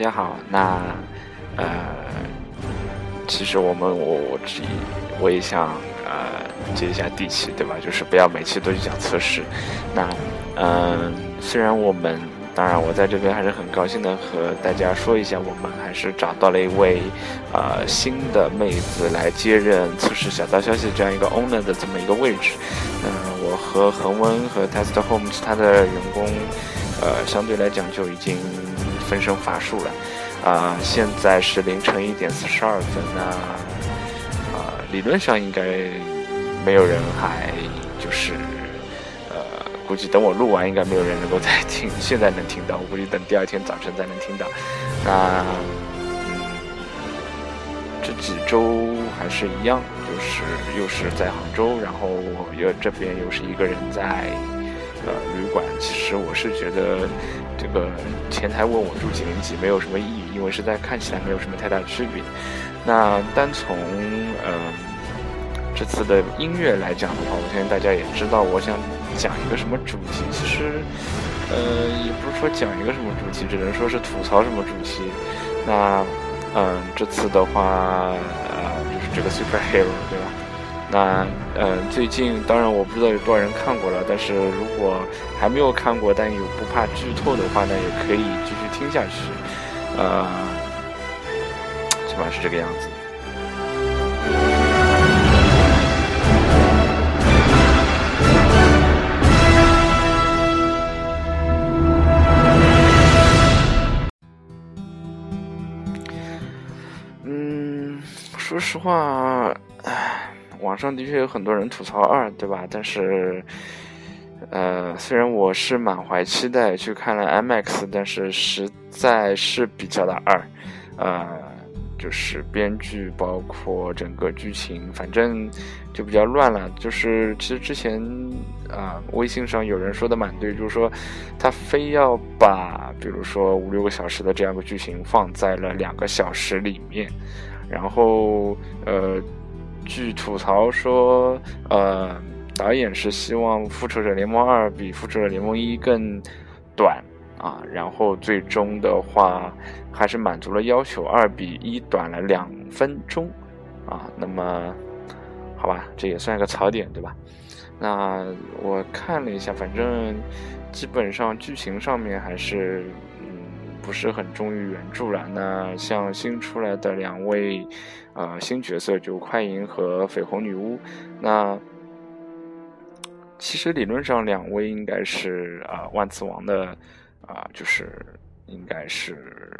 大家好。那呃，其实我们我我只我也想呃接一下地气，对吧？就是不要每期都去讲测试。那嗯，虽然我们当然我在这边还是很高兴的和大家说一下，我们还是找到了一位呃新的妹子来接任测试小道消息这样一个 owner 的这么一个位置。嗯，我和恒温和 Test Home 其他的员工呃相对来讲就已经。分身乏术了，啊，现在是凌晨一点四十二分，那啊，理论上应该没有人还就是，呃，估计等我录完，应该没有人能够再听，现在能听到，我估计等第二天早晨才能听到。那嗯这几周还是一样，就是又是在杭州，然后又这边又是一个人在呃旅馆。其实我是觉得。这个前台问我住几零几没有什么意义，因为实在看起来没有什么太大的区别。那单从嗯这次的音乐来讲的话，我相信大家也知道，我想讲一个什么主题。其实呃也不是说讲一个什么主题，只能说是吐槽什么主题。那嗯这次的话呃就是这个 superhero？那，嗯，最近当然我不知道有多少人看过了，但是如果还没有看过，但有不怕剧透的话，那也可以继续听下去，呃，基本上是这个样子。嗯，说实话，网上的确有很多人吐槽二，对吧？但是，呃，虽然我是满怀期待去看了 IMAX，但是实在是比较的二，呃，就是编剧包括整个剧情，反正就比较乱了。就是其实之前啊，微信上有人说的蛮对，就是说他非要把比如说五六个小时的这样的剧情放在了两个小时里面，然后呃。据吐槽说，呃，导演是希望《复仇者联盟二》比《复仇者联盟一》更短啊，然后最终的话还是满足了要求，二比一短了两分钟啊。那么，好吧，这也算一个槽点，对吧？那我看了一下，反正基本上剧情上面还是。不是很忠于原著了。那像新出来的两位，呃，新角色就快银和绯红女巫。那其实理论上两位应该是啊万磁王的啊，就是应该是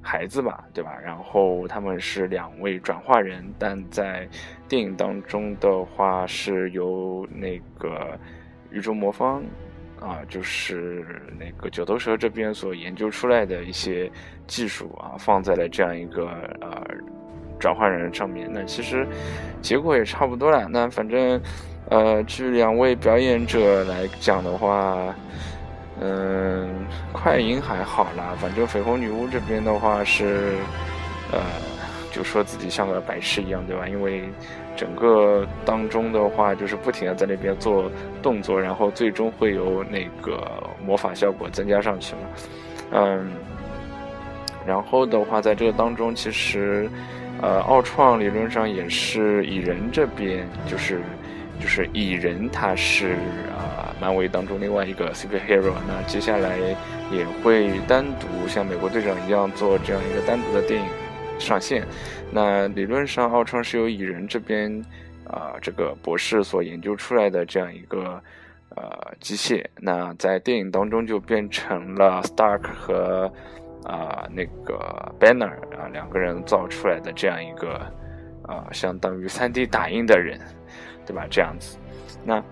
孩子吧，对吧？然后他们是两位转化人，但在电影当中的话是由那个宇宙魔方。啊，就是那个九头蛇这边所研究出来的一些技术啊，放在了这样一个呃转换人上面。那其实结果也差不多了。那反正呃，据两位表演者来讲的话，嗯，快银还好啦。反正绯红女巫这边的话是呃，就说自己像个白痴一样，对吧？因为整个当中的话，就是不停的在那边做动作，然后最终会有那个魔法效果增加上去嘛。嗯，然后的话，在这个当中，其实，呃，奥创理论上也是蚁人这边，就是就是蚁人他是啊，漫威当中另外一个 superhero，那接下来也会单独像美国队长一样做这样一个单独的电影。上线，那理论上奥创是由蚁人这边啊这个博士所研究出来的这样一个呃机械，那在电影当中就变成了 Stark 和啊那个 Banner 啊两个人造出来的这样一个啊相当于 3D 打印的人，对吧？这样子，那。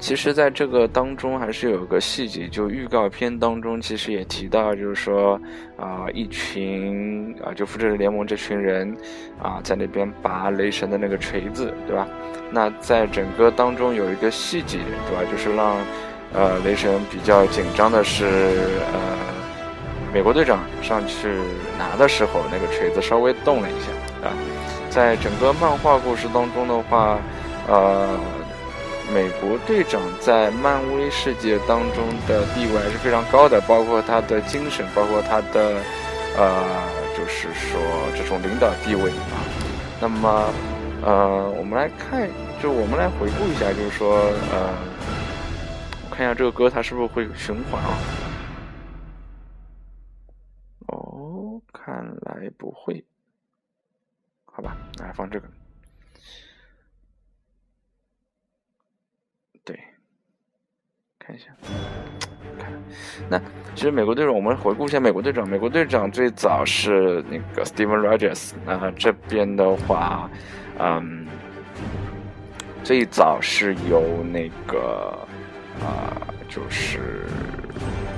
其实，在这个当中还是有个细节，就预告片当中其实也提到，就是说，啊，一群啊，就复仇者联盟这群人，啊，在那边拔雷神的那个锤子，对吧？那在整个当中有一个细节，对吧？就是让，呃，雷神比较紧张的是，呃，美国队长上去拿的时候，那个锤子稍微动了一下，啊，在整个漫画故事当中的话，呃。美国队长在漫威世界当中的地位还是非常高的，包括他的精神，包括他的呃，就是说这种领导地位啊。那么，呃，我们来看，就我们来回顾一下，就是说，呃，我看一下这个歌它是不是会循环啊？哦，看来不会。好吧，来放这个。对，看一下，看。那其实美国队长，我们回顾一下美国队长。美国队长最早是那个 Steven Rogers，那这边的话，嗯，最早是由那个啊，就是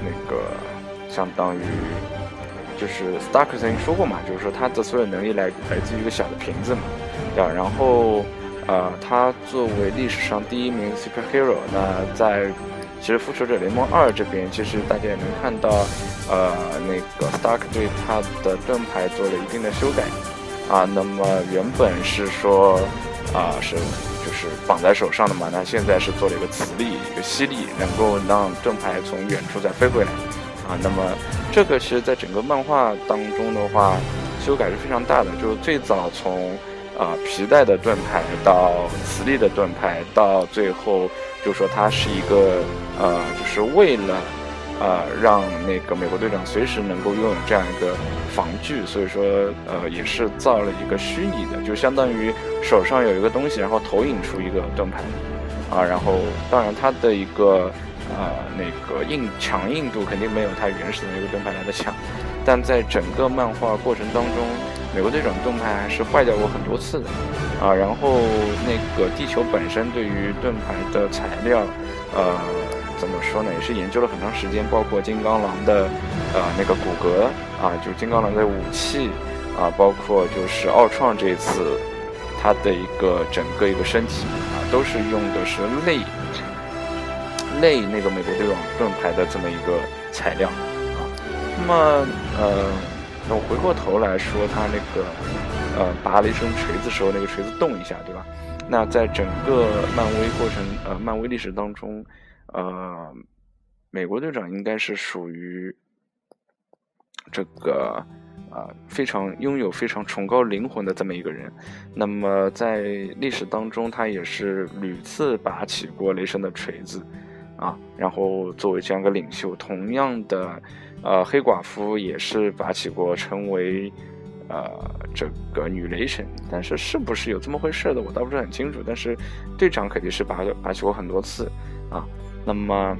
那个相当于。就是 Stark 曾经说过嘛，就是说他的所有能力来来自于一个小的瓶子嘛，对吧？然后，呃，他作为历史上第一名 superhero，那在其实复仇者联盟二这边，其实大家也能看到，呃，那个 Stark 对他的盾牌做了一定的修改，啊，那么原本是说，啊，是就是绑在手上的嘛，那现在是做了一个磁力，一个吸力，能够让盾牌从远处再飞回来。啊，那么这个其实，在整个漫画当中的话，修改是非常大的。就是最早从啊皮带的盾牌到磁力的盾牌，到最后就说它是一个呃，就是为了呃让那个美国队长随时能够拥有这样一个防具，所以说呃也是造了一个虚拟的，就相当于手上有一个东西，然后投影出一个盾牌啊，然后当然它的一个。呃，那个硬强硬度肯定没有它原始的那个盾牌来的强，但在整个漫画过程当中，美国队长盾牌还是坏掉过很多次的啊。然后那个地球本身对于盾牌的材料，呃，怎么说呢，也是研究了很长时间，包括金刚狼的呃那个骨骼啊，就金刚狼的武器啊，包括就是奥创这一次他的一个整个一个身体啊，都是用的是类。类那个美国队长盾牌的这么一个材料啊，那么呃，那我回过头来说，他那个呃拔了一声锤子时候，那个锤子动一下，对吧？那在整个漫威过程呃漫威历史当中，呃，美国队长应该是属于这个啊非常拥有非常崇高灵魂的这么一个人。那么在历史当中，他也是屡次拔起过雷神的锤子。啊，然后作为这样一个领袖，同样的，呃，黑寡妇也是拔起过成为，呃，这个女雷神，但是是不是有这么回事的，我倒不是很清楚。但是队长肯定是拔拔起过很多次啊。那么，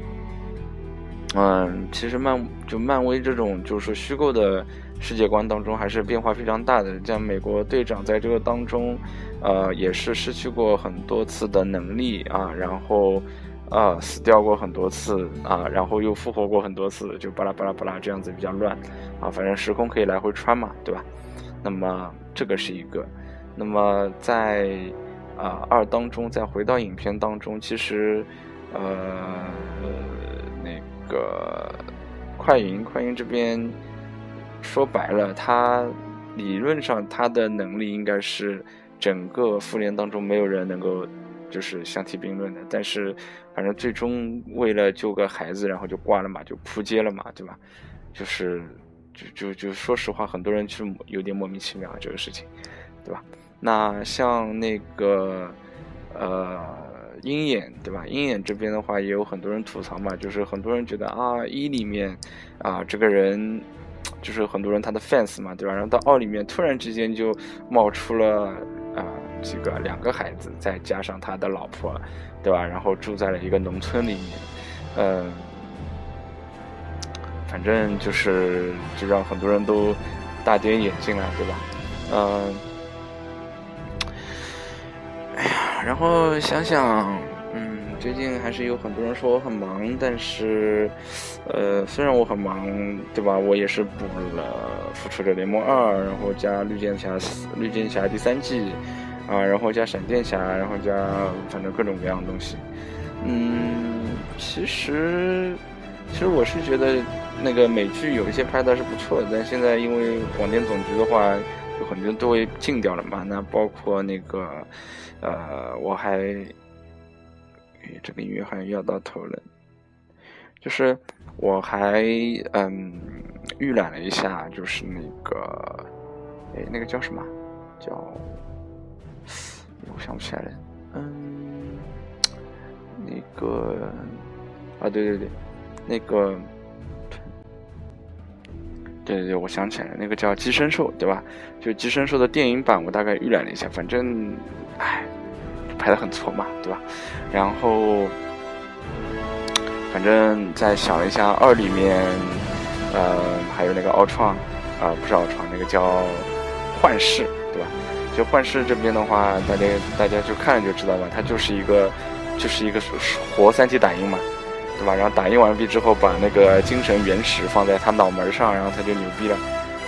嗯，其实漫就漫威这种就是说虚构的世界观当中，还是变化非常大的。像美国队长在这个当中，呃，也是失去过很多次的能力啊，然后。啊，死掉过很多次啊，然后又复活过很多次，就巴拉巴拉巴拉这样子比较乱，啊，反正时空可以来回穿嘛，对吧？那么这个是一个，那么在啊二当中再回到影片当中，其实呃那个快银快银这边说白了，他理论上他的能力应该是整个复联当中没有人能够。就是相提并论的，但是反正最终为了救个孩子，然后就挂了嘛，就扑街了嘛，对吧？就是就就就说实话，很多人是有点莫名其妙这个事情，对吧？那像那个呃鹰眼，对吧？鹰眼这边的话也有很多人吐槽嘛，就是很多人觉得啊一里面啊这个人就是很多人他的 fans 嘛，对吧？然后到二里面突然之间就冒出了几个两个孩子，再加上他的老婆，对吧？然后住在了一个农村里面，嗯，反正就是就让很多人都大跌眼镜了，对吧？嗯，哎呀，然后想想，嗯，最近还是有很多人说我很忙，但是，呃，虽然我很忙，对吧？我也是补了《复仇者联盟二》，然后加《绿箭侠》《绿箭侠》第三季。啊，然后加闪电侠，然后加反正各种各样的东西。嗯，其实其实我是觉得那个美剧有一些拍的是不错的，但现在因为广电总局的话，有很多都会禁掉了嘛。那包括那个呃，我还这个音乐好像要到头了。就是我还嗯预览了一下，就是那个哎那个叫什么？叫想不起来了。嗯，那个啊对对对，那个。对对对，我想起来了，那个叫《寄生兽》，对吧？就《寄生兽》的电影版，我大概预览了一下，反正，唉，拍的很挫嘛，对吧？然后，反正再想了一下，二里面，呃，还有那个奥创，啊，不是奥创，那个叫幻视？幻视这边的话，大家大家就看就知道吧，它就是一个，就是一个活三体打印嘛。对吧？然后打印完毕之后，把那个精神原石放在他脑门上，然后他就牛逼了，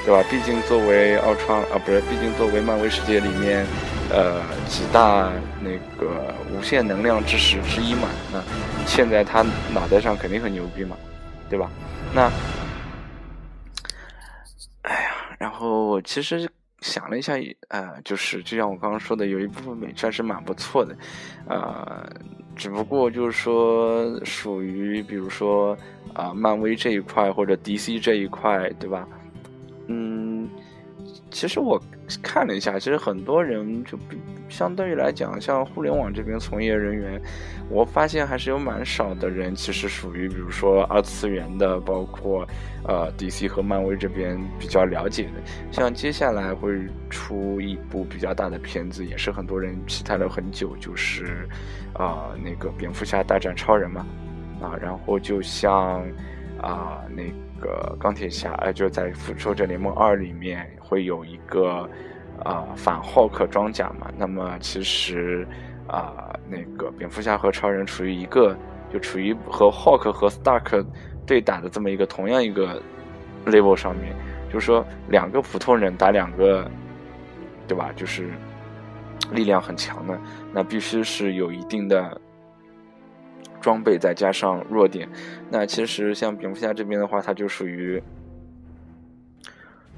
对吧？毕竟作为奥创啊，不是，毕竟作为漫威世界里面，呃，几大那个无限能量之石之一嘛，那嵌在他脑袋上肯定很牛逼嘛，对吧？那，哎呀，然后其实想了一下，呃，就是就像我刚刚说的，有一部分美战是蛮不错的，呃。只不过就是说，属于比如说啊，漫威这一块或者 DC 这一块，对吧？嗯，其实我看了一下，其实很多人就比相对于来讲，像互联网这边从业人员，我发现还是有蛮少的人，其实属于比如说二次元的，包括呃 DC 和漫威这边比较了解的。像接下来会出一部比较大的片子，也是很多人期待了很久，就是。啊，那个蝙蝠侠大战超人嘛，啊，然后就像啊，那个钢铁侠，呃，就在复仇者联盟二里面会有一个啊反浩克装甲嘛，那么其实啊，那个蝙蝠侠和超人处于一个，就处于和浩克和 Stark 对打的这么一个同样一个 level 上面，就是说两个普通人打两个，对吧？就是。力量很强的，那必须是有一定的装备，再加上弱点。那其实像蝙蝠侠这边的话，它就属于，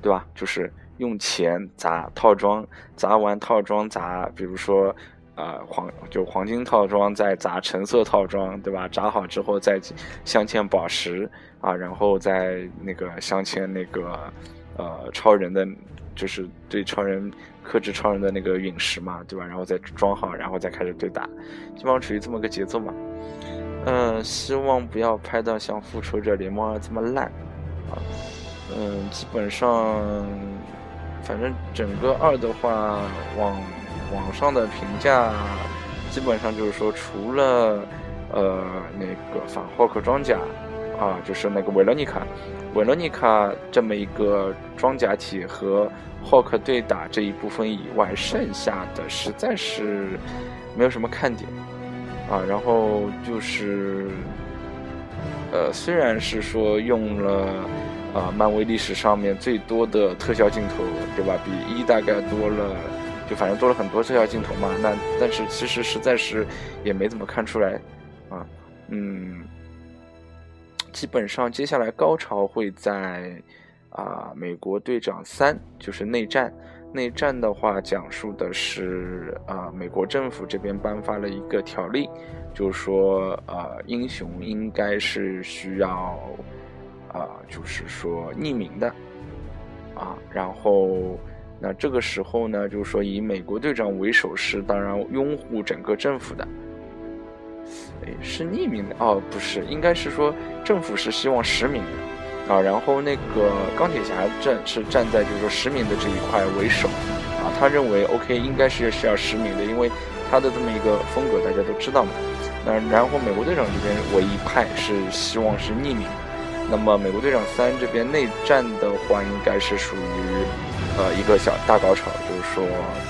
对吧？就是用钱砸套装，砸完套装砸，比如说，呃，黄就黄金套装再砸橙色套装，对吧？砸好之后再镶嵌宝石啊，然后再那个镶嵌那个呃超人的，就是对超人。克制超人的那个陨石嘛，对吧？然后再装好，然后再开始对打，基本上处于这么个节奏嘛。嗯，希望不要拍到像复仇者联盟二这么烂啊。嗯，基本上，反正整个二的话，网网上的评价基本上就是说，除了呃那个反霍克装甲啊，就是那个维罗妮卡，维罗妮卡这么一个装甲体和。浩克对打这一部分以外，剩下的实在是没有什么看点啊。然后就是，呃，虽然是说用了啊，漫威历史上面最多的特效镜头，对吧？比一大概多了，就反正多了很多特效镜头嘛。那但是其实实在是也没怎么看出来啊。嗯，基本上接下来高潮会在。啊，美国队长三就是内战。内战的话，讲述的是啊，美国政府这边颁发了一个条例，就是说，呃，英雄应该是需要，啊，就是说匿名的，啊，然后，那这个时候呢，就是说以美国队长为首是当然拥护整个政府的，哎，是匿名的？哦，不是，应该是说政府是希望实名的。啊，然后那个钢铁侠站是站在就是说实名的这一块为首，啊，他认为 OK 应该是是要实名的，因为他的这么一个风格大家都知道嘛。那然后美国队长这边唯一派是希望是匿名，那么美国队长三这边内战的话，应该是属于呃一个小大高潮，就是说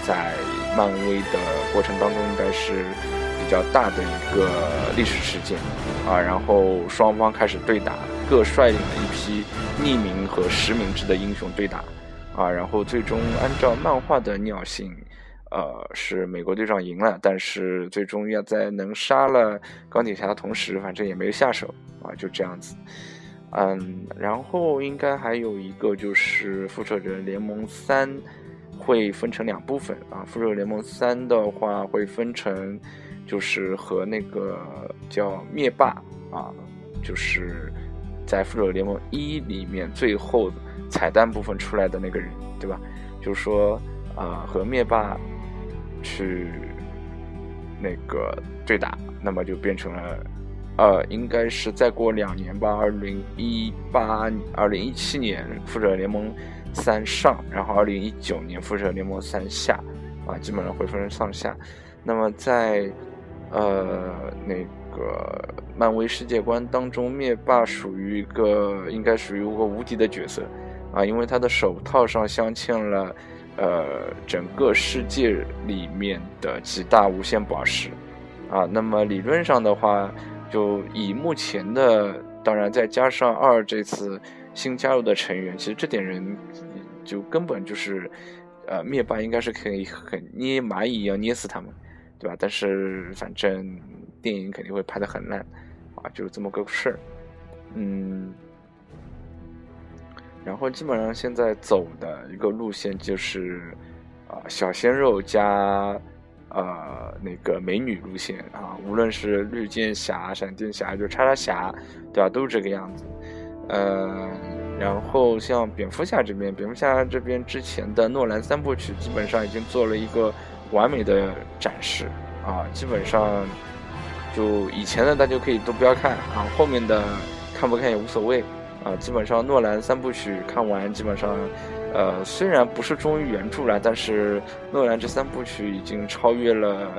在漫威的过程当中应该是比较大的一个历史事件，啊，然后双方开始对打。各率领了一批匿名和实名制的英雄对打，啊，然后最终按照漫画的尿性，呃，是美国队长赢了，但是最终要在能杀了钢铁侠的同时，反正也没下手，啊，就这样子，嗯，然后应该还有一个就是复仇者联盟三会分成两部分啊，复仇者联盟三的话会分成就是和那个叫灭霸啊，就是在复仇者联盟一里面最后彩蛋部分出来的那个人，对吧？就是说啊，和灭霸去那个对打，那么就变成了。呃，应该是再过两年吧，二零一八、二零一七年《复仇者联盟三》上，然后二零一九年《复仇者联盟三》下，啊，基本上会分成上下。那么在呃那个漫威世界观当中，灭霸属于一个应该属于一个无敌的角色啊，因为他的手套上镶嵌了呃整个世界里面的几大无限宝石啊。那么理论上的话。就以目前的，当然再加上二这次新加入的成员，其实这点人就根本就是，呃，灭霸应该是可以很捏蚂蚁一样捏死他们，对吧？但是反正电影肯定会拍的很烂，啊，就是这么个事儿，嗯。然后基本上现在走的一个路线就是，啊，小鲜肉加。呃，那个美女路线啊，无论是绿箭侠、闪电侠，就叉叉侠，对吧？都是这个样子。呃，然后像蝙蝠侠这边，蝙蝠侠这边之前的诺兰三部曲基本上已经做了一个完美的展示啊，基本上就以前的大家可以都不要看啊，后面的看不看也无所谓啊。基本上诺兰三部曲看完，基本上。呃，虽然不是忠于原著了，但是诺兰这三部曲已经超越了，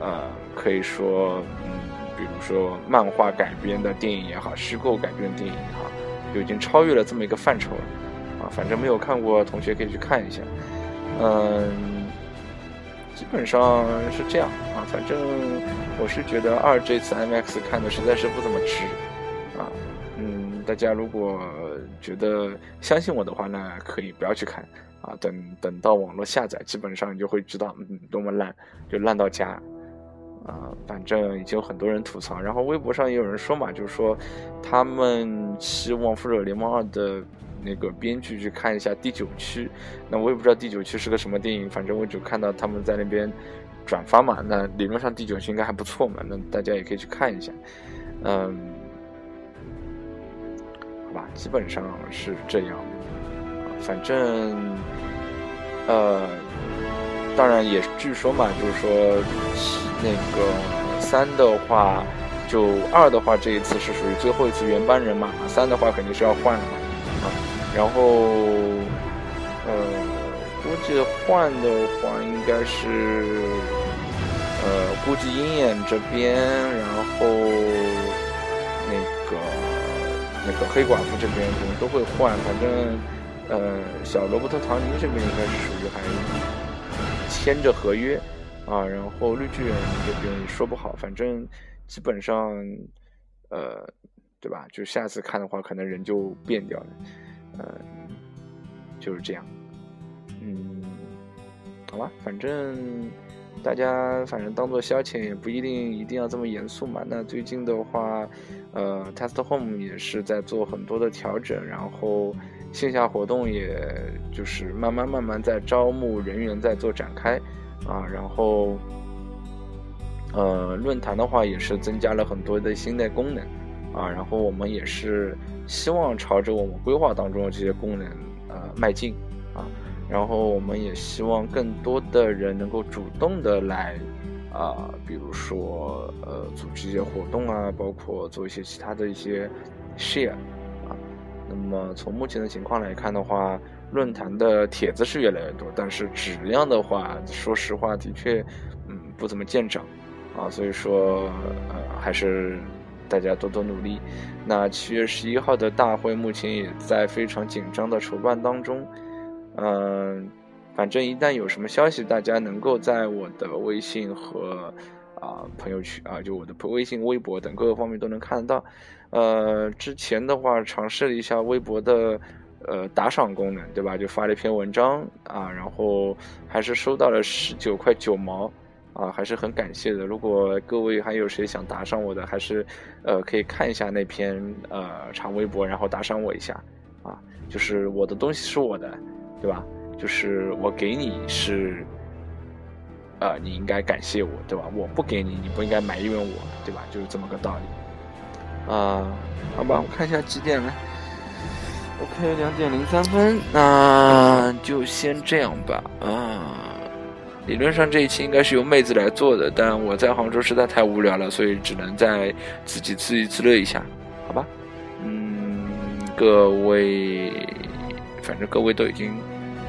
呃，可以说，嗯，比如说漫画改编的电影也好，虚构改编的电影也好，就已经超越了这么一个范畴了，啊，反正没有看过同学可以去看一下，嗯，基本上是这样啊，反正我是觉得二这次 MX 看的实在是不怎么值，啊，嗯，大家如果。觉得相信我的话呢，可以不要去看啊，等等到网络下载，基本上你就会知道，嗯，多么烂，就烂到家，啊，反正已经有很多人吐槽，然后微博上也有人说嘛，就是说他们希望《复仇者联盟二》的那个编剧去看一下第九区，那我也不知道第九区是个什么电影，反正我就看到他们在那边转发嘛，那理论上第九区应该还不错嘛，那大家也可以去看一下，嗯。好吧，基本上是这样，反正，呃，当然也据说嘛，就是说，那个三的话，就二的话，这一次是属于最后一次原班人马，三的话肯定是要换的嘛，然后，呃，估计换的话应该是，呃，估计鹰眼这边，然后那个。那个黑寡妇这边可能都会换，反正，呃，小罗伯特·唐尼这边应该是属于还签着合约啊，然后绿巨人这边也说不好，反正基本上，呃，对吧？就下次看的话，可能人就变掉了，嗯，就是这样，嗯，好吧，反正。大家反正当做消遣也不一定一定要这么严肃嘛。那最近的话，呃，Test Home 也是在做很多的调整，然后线下活动也就是慢慢慢慢在招募人员在做展开，啊，然后，呃，论坛的话也是增加了很多的新的功能，啊，然后我们也是希望朝着我们规划当中的这些功能呃迈进，啊。然后我们也希望更多的人能够主动的来，啊，比如说呃，组织一些活动啊，包括做一些其他的一些 share，啊，那么从目前的情况来看的话，论坛的帖子是越来越多，但是质量的话，说实话的确，嗯，不怎么见长，啊，所以说呃，还是大家多多努力。那七月十一号的大会目前也在非常紧张的筹办当中。嗯，反正一旦有什么消息，大家能够在我的微信和啊朋友圈啊，就我的微信、微博等各个方面都能看得到。呃，之前的话尝试了一下微博的呃打赏功能，对吧？就发了一篇文章啊，然后还是收到了十九块九毛啊，还是很感谢的。如果各位还有谁想打赏我的，还是呃可以看一下那篇呃长微博，然后打赏我一下啊，就是我的东西是我的。对吧？就是我给你是，呃，你应该感谢我，对吧？我不给你，你不应该埋怨我，对吧？就是这么个道理。啊，好吧，我看一下几点了。OK，两点零三分，那就先这样吧。啊，理论上这一期应该是由妹子来做的，但我在杭州实在太无聊了，所以只能在自己自娱自乐一下，好吧？嗯，各位，反正各位都已经，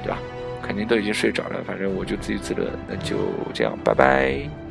对吧？肯定都已经睡着了，反正我就自娱自乐，那就这样，拜拜。